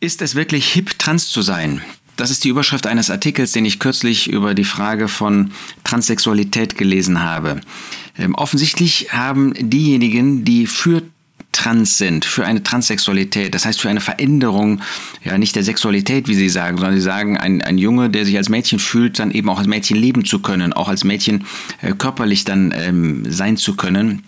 Ist es wirklich hip, trans zu sein? Das ist die Überschrift eines Artikels, den ich kürzlich über die Frage von Transsexualität gelesen habe. Ähm, offensichtlich haben diejenigen, die für trans sind, für eine Transsexualität, das heißt für eine Veränderung, ja nicht der Sexualität, wie Sie sagen, sondern Sie sagen, ein, ein Junge, der sich als Mädchen fühlt, dann eben auch als Mädchen leben zu können, auch als Mädchen äh, körperlich dann ähm, sein zu können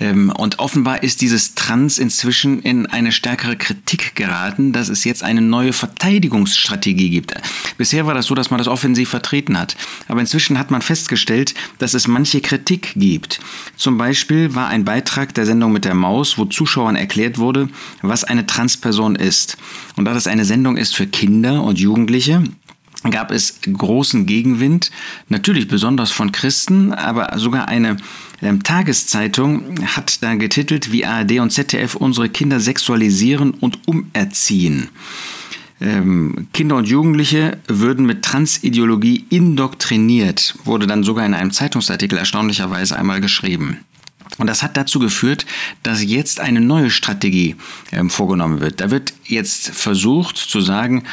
und offenbar ist dieses Trans inzwischen in eine stärkere Kritik geraten, dass es jetzt eine neue Verteidigungsstrategie gibt. Bisher war das so, dass man das offensiv vertreten hat. Aber inzwischen hat man festgestellt, dass es manche Kritik gibt. Zum Beispiel war ein Beitrag der Sendung mit der Maus, wo Zuschauern erklärt wurde, was eine Transperson ist. Und da das eine Sendung ist für Kinder und Jugendliche, gab es großen Gegenwind, natürlich besonders von Christen, aber sogar eine ähm, Tageszeitung hat da getitelt, wie ARD und ZDF unsere Kinder sexualisieren und umerziehen. Ähm, Kinder und Jugendliche würden mit Transideologie indoktriniert, wurde dann sogar in einem Zeitungsartikel erstaunlicherweise einmal geschrieben. Und das hat dazu geführt, dass jetzt eine neue Strategie ähm, vorgenommen wird. Da wird jetzt versucht zu sagen,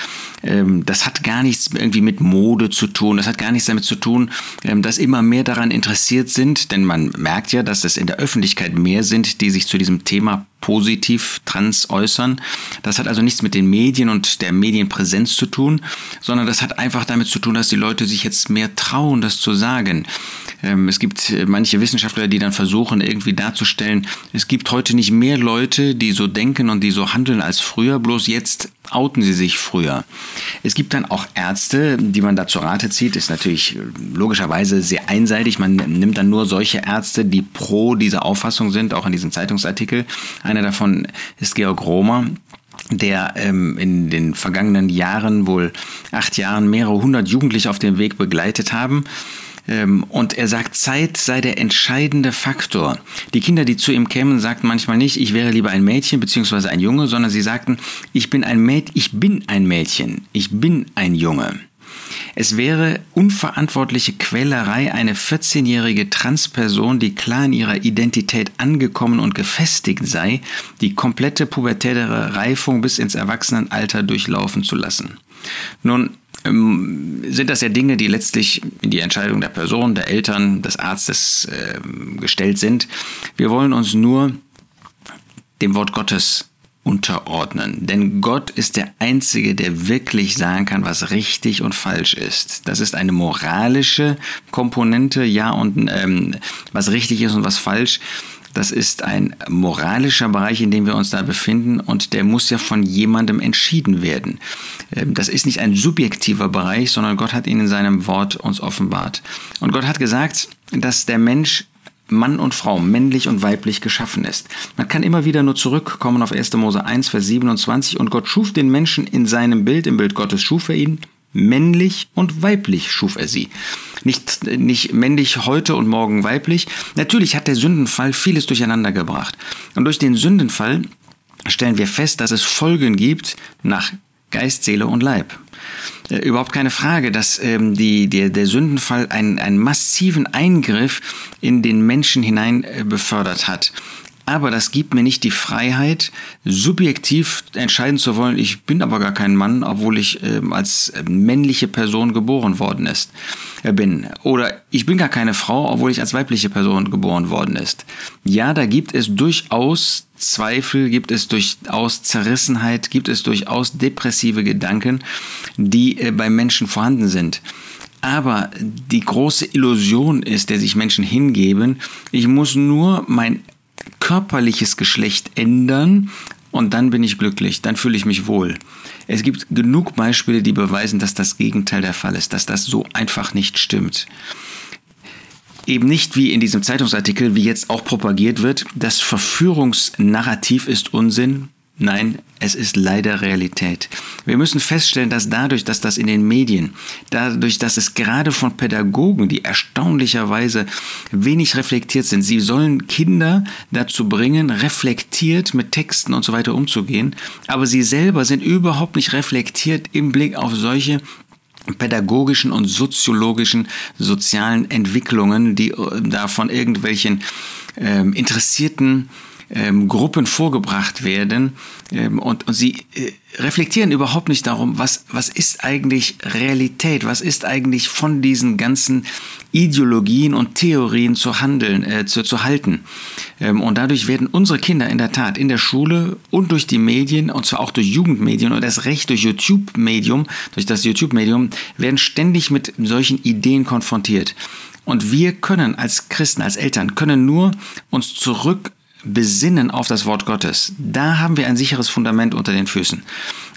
ähm, das hat gar nichts irgendwie mit Mode zu tun, das hat gar nichts damit zu tun, ähm, dass immer mehr daran interessiert sind, denn man merkt ja, dass es in der Öffentlichkeit mehr sind, die sich zu diesem Thema positiv trans äußern. Das hat also nichts mit den Medien und der Medienpräsenz zu tun, sondern das hat einfach damit zu tun, dass die Leute sich jetzt mehr trauen, das zu sagen. Ähm, es gibt manche Wissenschaftler, die dann versuchen, irgendwie darzustellen, es gibt heute nicht mehr Leute, die so denken und die so handeln als früher, bloß jetzt outen sie sich früher. Es gibt dann auch Ärzte, die man da zur Rate zieht, ist natürlich äh, logischerweise sehr einseitig. Man nimmt dann nur solche Ärzte, die pro dieser Auffassung sind, auch in diesem Zeitungsartikel. Einer davon ist Georg Romer der ähm, in den vergangenen Jahren, wohl acht Jahren, mehrere hundert Jugendliche auf dem Weg begleitet haben ähm, und er sagt, Zeit sei der entscheidende Faktor. Die Kinder, die zu ihm kämen, sagten manchmal nicht, ich wäre lieber ein Mädchen bzw. ein Junge, sondern sie sagten, ich bin ein Mädchen, ich bin ein Mädchen, ich bin ein Junge. Es wäre unverantwortliche Quälerei, eine 14-jährige Transperson, die klar in ihrer Identität angekommen und gefestigt sei, die komplette pubertäre Reifung bis ins Erwachsenenalter durchlaufen zu lassen. Nun, ähm, sind das ja Dinge, die letztlich in die Entscheidung der Person, der Eltern, des Arztes äh, gestellt sind. Wir wollen uns nur dem Wort Gottes unterordnen. Denn Gott ist der Einzige, der wirklich sagen kann, was richtig und falsch ist. Das ist eine moralische Komponente, ja, und ähm, was richtig ist und was falsch. Das ist ein moralischer Bereich, in dem wir uns da befinden und der muss ja von jemandem entschieden werden. Ähm, das ist nicht ein subjektiver Bereich, sondern Gott hat ihn in seinem Wort uns offenbart. Und Gott hat gesagt, dass der Mensch Mann und Frau, männlich und weiblich geschaffen ist. Man kann immer wieder nur zurückkommen auf 1. Mose 1, Vers 27 und Gott schuf den Menschen in seinem Bild, im Bild Gottes schuf er ihn, männlich und weiblich schuf er sie. Nicht, nicht männlich heute und morgen weiblich. Natürlich hat der Sündenfall vieles durcheinander gebracht. Und durch den Sündenfall stellen wir fest, dass es Folgen gibt nach Geist, Seele und Leib. Äh, überhaupt keine Frage, dass ähm, die, der, der Sündenfall einen, einen massiven Eingriff in den Menschen hinein äh, befördert hat. Aber das gibt mir nicht die Freiheit, subjektiv entscheiden zu wollen, ich bin aber gar kein Mann, obwohl ich äh, als männliche Person geboren worden ist, äh, bin. Oder ich bin gar keine Frau, obwohl ich als weibliche Person geboren worden ist. Ja, da gibt es durchaus Zweifel, gibt es durchaus Zerrissenheit, gibt es durchaus depressive Gedanken, die äh, bei Menschen vorhanden sind. Aber die große Illusion ist, der sich Menschen hingeben, ich muss nur mein körperliches Geschlecht ändern und dann bin ich glücklich, dann fühle ich mich wohl. Es gibt genug Beispiele, die beweisen, dass das Gegenteil der Fall ist, dass das so einfach nicht stimmt. Eben nicht wie in diesem Zeitungsartikel, wie jetzt auch propagiert wird, das Verführungsnarrativ ist Unsinn, Nein, es ist leider Realität. Wir müssen feststellen, dass dadurch, dass das in den Medien, dadurch, dass es gerade von Pädagogen, die erstaunlicherweise wenig reflektiert sind, sie sollen Kinder dazu bringen, reflektiert mit Texten und so weiter umzugehen, aber sie selber sind überhaupt nicht reflektiert im Blick auf solche pädagogischen und soziologischen, sozialen Entwicklungen, die äh, da von irgendwelchen äh, interessierten ähm, Gruppen vorgebracht werden ähm, und, und sie äh, reflektieren überhaupt nicht darum, was, was ist eigentlich Realität, was ist eigentlich von diesen ganzen Ideologien und Theorien zu handeln, äh, zu, zu halten. Ähm, und dadurch werden unsere Kinder in der Tat in der Schule und durch die Medien, und zwar auch durch Jugendmedien und erst recht durch YouTube-Medium, durch das YouTube-Medium, werden ständig mit solchen Ideen konfrontiert. Und wir können als Christen, als Eltern, können nur uns zurück besinnen auf das Wort Gottes. Da haben wir ein sicheres Fundament unter den Füßen.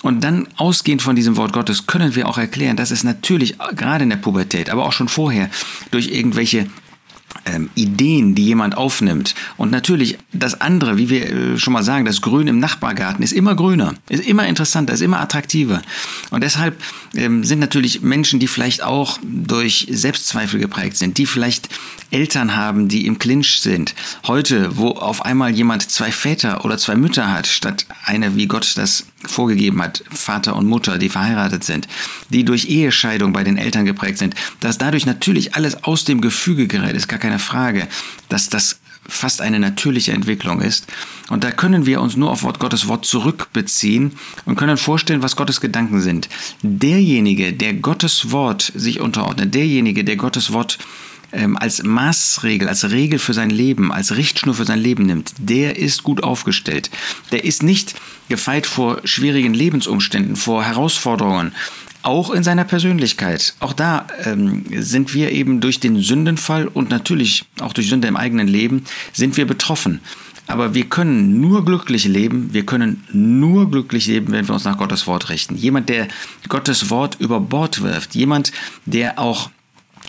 Und dann ausgehend von diesem Wort Gottes können wir auch erklären, dass es natürlich gerade in der Pubertät, aber auch schon vorher durch irgendwelche ähm, Ideen, die jemand aufnimmt. Und natürlich das andere, wie wir äh, schon mal sagen, das Grün im Nachbargarten ist immer grüner, ist immer interessanter, ist immer attraktiver. Und deshalb ähm, sind natürlich Menschen, die vielleicht auch durch Selbstzweifel geprägt sind, die vielleicht Eltern haben, die im Clinch sind. Heute, wo auf einmal jemand zwei Väter oder zwei Mütter hat, statt eine, wie Gott das vorgegeben hat, Vater und Mutter, die verheiratet sind, die durch Ehescheidung bei den Eltern geprägt sind, dass dadurch natürlich alles aus dem Gefüge gerät, ist gar keine Frage, dass das fast eine natürliche Entwicklung ist. Und da können wir uns nur auf Wort Gottes Wort zurückbeziehen und können vorstellen, was Gottes Gedanken sind. Derjenige, der Gottes Wort sich unterordnet, derjenige, der Gottes Wort ähm, als Maßregel, als Regel für sein Leben, als Richtschnur für sein Leben nimmt, der ist gut aufgestellt. Der ist nicht gefeit vor schwierigen Lebensumständen, vor Herausforderungen, auch in seiner Persönlichkeit. Auch da ähm, sind wir eben durch den Sündenfall und natürlich auch durch Sünde im eigenen Leben sind wir betroffen. Aber wir können nur glücklich leben, wir können nur glücklich leben, wenn wir uns nach Gottes Wort richten. Jemand, der Gottes Wort über Bord wirft, jemand, der auch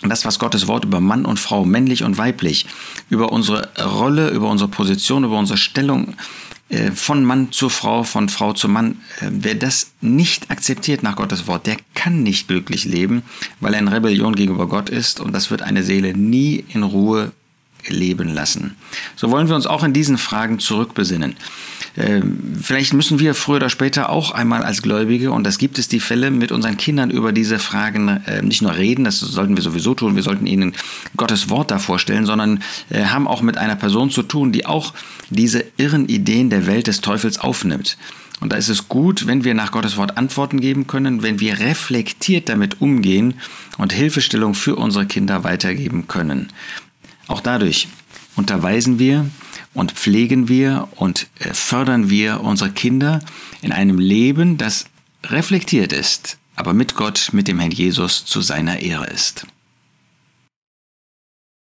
das, was Gottes Wort über Mann und Frau, männlich und weiblich, über unsere Rolle, über unsere Position, über unsere Stellung von Mann zu Frau, von Frau zu Mann, äh, wer das nicht akzeptiert nach Gottes Wort, der kann nicht glücklich leben, weil er in Rebellion gegenüber Gott ist und das wird eine Seele nie in Ruhe leben lassen. So wollen wir uns auch in diesen Fragen zurückbesinnen. Ähm, vielleicht müssen wir früher oder später auch einmal als Gläubige, und das gibt es die Fälle, mit unseren Kindern über diese Fragen äh, nicht nur reden, das sollten wir sowieso tun, wir sollten ihnen Gottes Wort da vorstellen, sondern äh, haben auch mit einer Person zu tun, die auch diese irren Ideen der Welt des Teufels aufnimmt. Und da ist es gut, wenn wir nach Gottes Wort Antworten geben können, wenn wir reflektiert damit umgehen und Hilfestellung für unsere Kinder weitergeben können. Auch dadurch unterweisen wir und pflegen wir und äh, fördern wir unsere Kinder in einem Leben, das reflektiert ist, aber mit Gott, mit dem Herrn Jesus zu seiner Ehre ist.